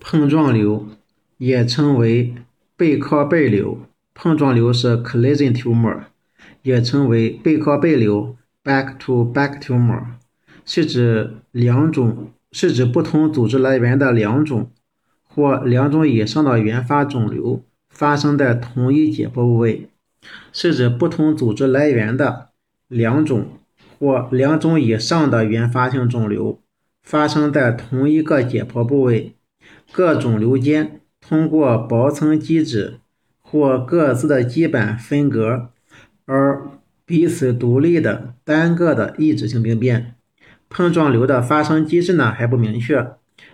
碰撞瘤也称为背靠背瘤，碰撞瘤是 collision tumor，也称为背靠背瘤 back to back tumor，是指两种是指不同组织来源的两种或两种以上的原发肿瘤发生在同一解剖部位，是指不同组织来源的两种或两种以上的原发性肿瘤发生在同一个解剖部位。各肿瘤间通过薄层基质或各自的基板分隔而彼此独立的单个的异质性病变。碰撞瘤的发生机制呢还不明确，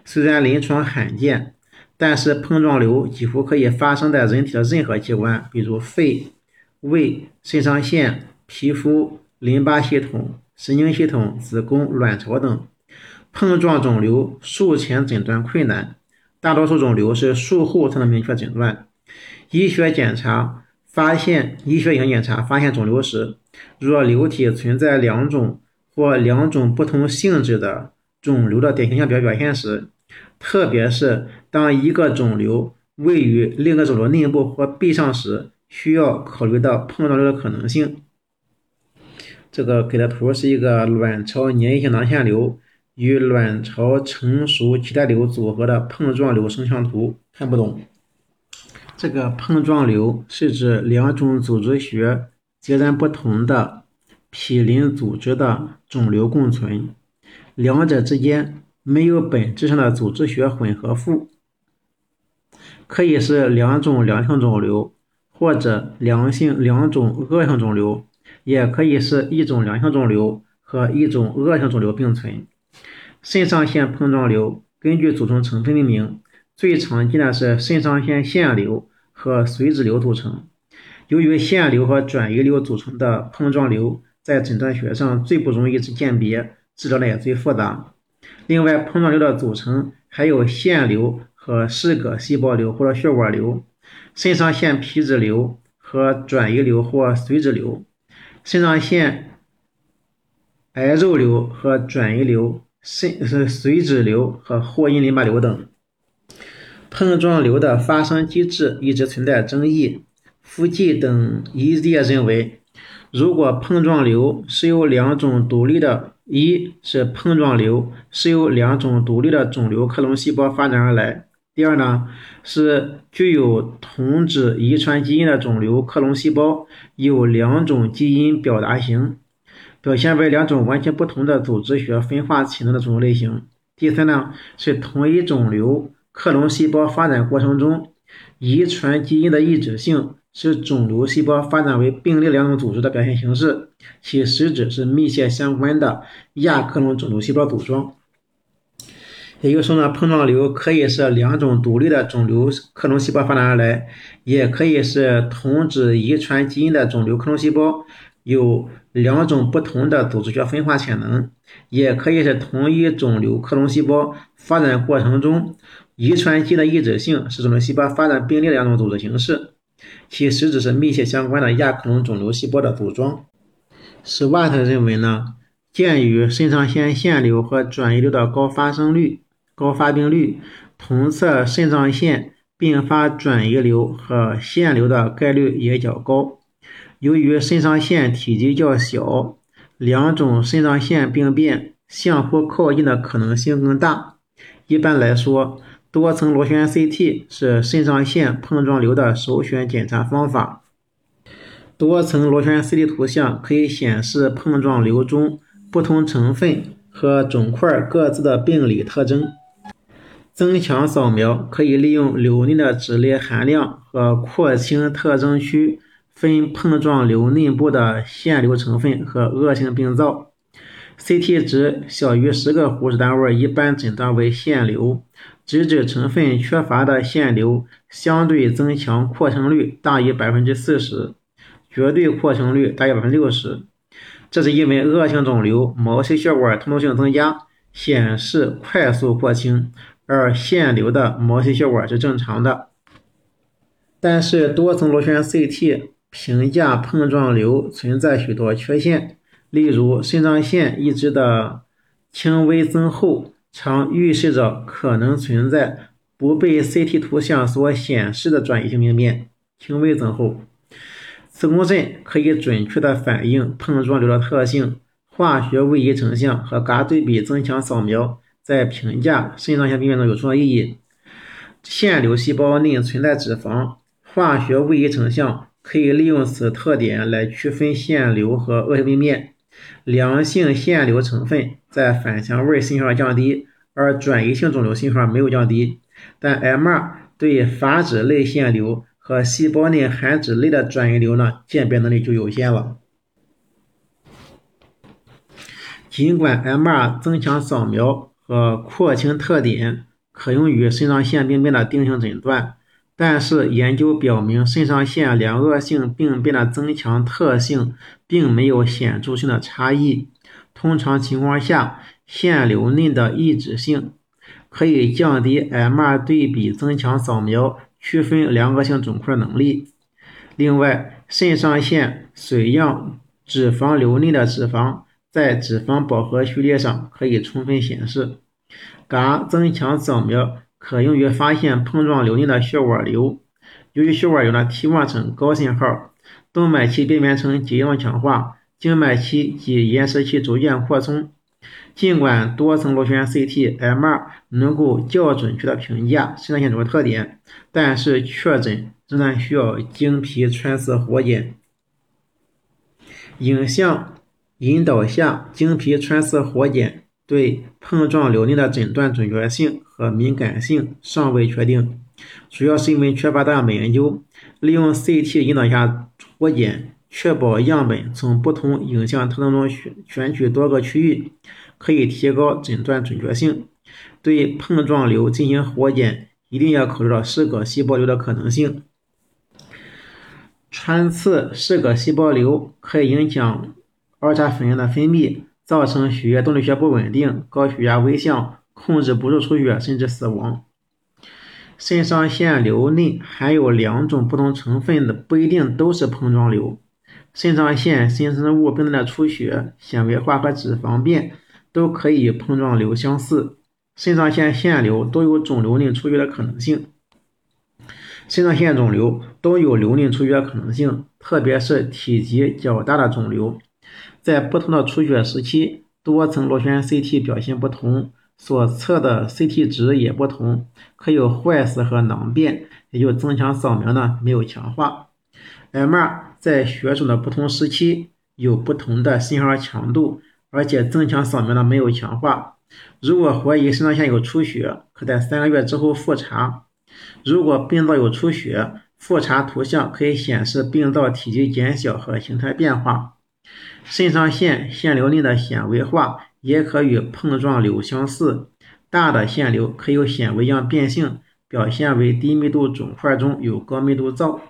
虽然临床罕见，但是碰撞瘤几乎可以发生在人体的任何器官，比如肺、胃、肾上腺、皮肤、淋巴系统、神经系统、子宫、卵巢等。碰撞肿瘤术前诊断困难。大多数肿瘤是术后才能明确诊断。医学检查发现，医学影检查发现肿瘤时，若瘤体存在两种或两种不同性质的肿瘤的典型性表表现时，特别是当一个肿瘤位于另一个肿瘤内部或壁上时，需要考虑到碰撞瘤的可能性。这个给的图是一个卵巢粘液性囊腺瘤。与卵巢成熟脐带瘤组合的碰撞瘤声像图，看不懂。这个碰撞瘤是指两种组织学截然不同的毗邻组织的肿瘤共存，两者之间没有本质上的组织学混合副，可以是两种良性肿瘤，或者良性两种恶性肿瘤，也可以是一种良性肿瘤和一种恶性肿瘤并存。肾上腺碰撞瘤根据组成成分命名，最常见的是肾上腺腺瘤和髓质瘤组成。由于腺瘤和转移瘤组成的碰撞瘤在诊断学上最不容易鉴别，治疗呢也最复杂。另外，碰撞瘤的组成还有腺瘤和嗜铬细胞瘤或者血管瘤、肾上腺皮质瘤和转移瘤或髓质瘤、肾上腺癌肉瘤和转移瘤。肾是髓质瘤和霍因淋巴瘤等碰撞瘤的发生机制一直存在争议。福记等一界认为，如果碰撞瘤是由两种独立的，一是碰撞瘤是由两种独立的肿瘤克隆细胞发展而来；第二呢，是具有同质遗传基因的肿瘤克隆细胞有两种基因表达型。表现为两种完全不同的组织学分化潜能的肿瘤类型。第三呢，是同一肿瘤克隆细胞发展过程中，遗传基因的异质性使肿瘤细胞发展为病例两种组织的表现形式，其实质是密切相关的亚克隆肿瘤细胞组装。也就是说呢，碰撞瘤可以是两种独立的肿瘤克隆细胞发展而来，也可以是同质遗传基因的肿瘤克隆细胞。有两种不同的组织学分化潜能，也可以是同一肿瘤克隆细胞发展过程中遗传基因的异质性使肿瘤细胞发展并列两种组织形式，其实质是密切相关的亚克隆肿瘤细胞的组装。史瓦特认为呢，鉴于肾上腺腺瘤和转移瘤的高发生率、高发病率，同侧肾上腺并发转移瘤和腺瘤的概率也较高。由于肾上腺体积较小，两种肾上腺病变相互靠近的可能性更大。一般来说，多层螺旋 CT 是肾上腺碰撞瘤的首选检查方法。多层螺旋 CT 图像可以显示碰撞瘤中不同成分和肿块各自的病理特征。增强扫描可以利用瘤内的脂类含量和廓清特征区。分碰撞瘤内部的腺瘤成分和恶性病灶，CT 值小于十个湖式单位一般诊断为腺瘤，脂质成分缺乏的腺瘤相对增强扩清率大于百分之四十，绝对扩清率大于百分之六十。这是因为恶性肿瘤毛细血管通透性增加，显示快速扩清，而腺瘤的毛细血管是正常的。但是多层螺旋 CT。评价碰撞瘤存在许多缺陷，例如肾上腺移植的轻微增厚，常预示着可能存在不被 CT 图像所显示的转移性病变，轻微增厚。磁共振可以准确地反映碰撞瘤的特性。化学位移成像和嘎对比增强扫描在评价肾上腺病变中有重要意义。腺瘤细胞内存在脂肪，化学位移成像可以利用此特点来区分腺瘤和恶性病变。良性腺瘤成分在反向位信号降低，而转移性肿瘤信号没有降低。但 MR 对发质类腺瘤和细胞内含脂类的转移瘤呢，鉴别能力就有限了。尽管 MR 增强扫描和廓清特点可用于肾上腺病变的定性诊断，但是研究表明，肾上腺良恶性病变的增强特性并没有显著性的差异。通常情况下，腺瘤内的抑制性可以降低 MR 对比增强扫描区分良恶性肿块能力。另外，肾上腺水样脂肪瘤内的脂肪在脂肪饱和序列上可以充分显示。肝增强扫描可用于发现碰撞瘤内的血管瘤。由于血管瘤呢替换成高信号，动脉期病变层结构强化，静脉期及延时期逐渐扩充。尽管多层螺旋 CT、MR 能够较准确的评价肾上腺肿瘤特点，但是确诊仍然需要经皮穿刺活检。影像引导下经皮穿刺活检对碰撞瘤内的诊断准确性和敏感性尚未确定，主要是因为缺乏大样本研究。利用 CT 引导下活检，确保样本从不同影像特征中选选取多个区域。可以提高诊断准确性。对碰撞瘤进行活检，一定要考虑到嗜铬细胞瘤的可能性。穿刺嗜铬细胞瘤可以影响儿茶酚样的分泌，造成血液动力学不稳定、高血压危象、控制不住出血，甚至死亡。肾上腺瘤内含有两种不同成分的，不一定都是碰撞瘤。肾上腺新生物病变的出血、纤维化和脂肪变。都可以碰撞瘤相似，肾上腺腺瘤都有肿瘤内出血的可能性。肾上腺肿瘤都有瘤内出血可能性，特别是体积较大的肿瘤。在不同的出血时期，多层螺旋 CT 表现不同，所测的 CT 值也不同，可有坏死和囊变，也就增强扫描呢没有强化。M2 在血肿的不同时期有不同的信号强度。而且增强扫描呢没有强化。如果怀疑肾上腺有出血，可在三个月之后复查。如果病灶有出血，复查图像可以显示病灶体积减小和形态变化。肾上腺腺瘤内的纤维化也可与碰撞瘤相似。大的腺瘤可有纤维样变性，表现为低密度肿块中有高密度灶。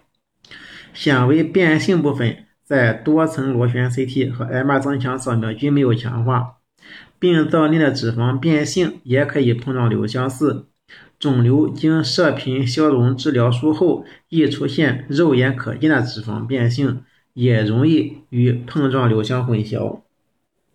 纤维变性部分。在多层螺旋 CT 和 MR 增强扫描均没有强化，病灶内的脂肪变性也可以碰撞瘤相似。肿瘤经射频消融治疗术后，易出现肉眼可见的脂肪变性，也容易与碰撞流相混淆。